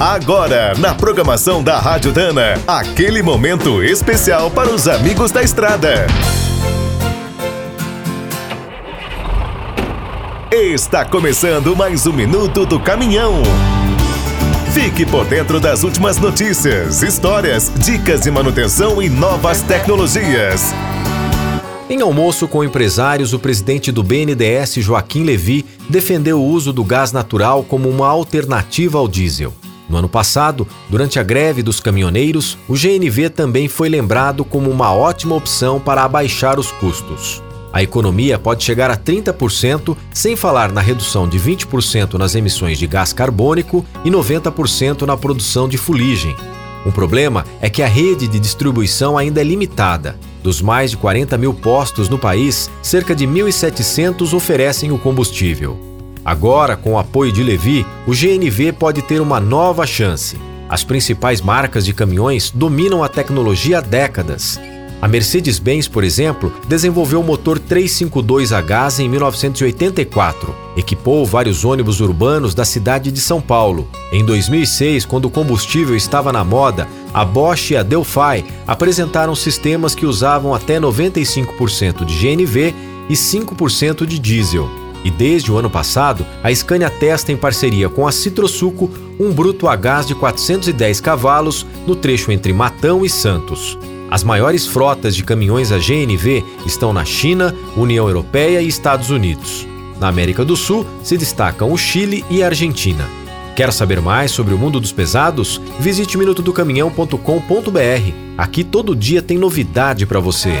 Agora, na programação da Rádio Dana, aquele momento especial para os amigos da estrada. Está começando mais um minuto do caminhão. Fique por dentro das últimas notícias, histórias, dicas de manutenção e novas tecnologias. Em almoço com empresários, o presidente do BNDES, Joaquim Levi, defendeu o uso do gás natural como uma alternativa ao diesel. No ano passado, durante a greve dos caminhoneiros, o GNV também foi lembrado como uma ótima opção para abaixar os custos. A economia pode chegar a 30%, sem falar na redução de 20% nas emissões de gás carbônico e 90% na produção de fuligem. O problema é que a rede de distribuição ainda é limitada. Dos mais de 40 mil postos no país, cerca de 1.700 oferecem o combustível. Agora, com o apoio de Levi, o GNV pode ter uma nova chance. As principais marcas de caminhões dominam a tecnologia há décadas. A Mercedes-Benz, por exemplo, desenvolveu o motor 352 a gás em 1984. Equipou vários ônibus urbanos da cidade de São Paulo. Em 2006, quando o combustível estava na moda, a Bosch e a Delphi apresentaram sistemas que usavam até 95% de GNV e 5% de diesel. E desde o ano passado, a Scania testa em parceria com a Citrosuco um bruto a gás de 410 cavalos no trecho entre Matão e Santos. As maiores frotas de caminhões a GNV estão na China, União Europeia e Estados Unidos. Na América do Sul se destacam o Chile e a Argentina. Quer saber mais sobre o mundo dos pesados? Visite minutodocaminhão.com.br. Aqui todo dia tem novidade para você.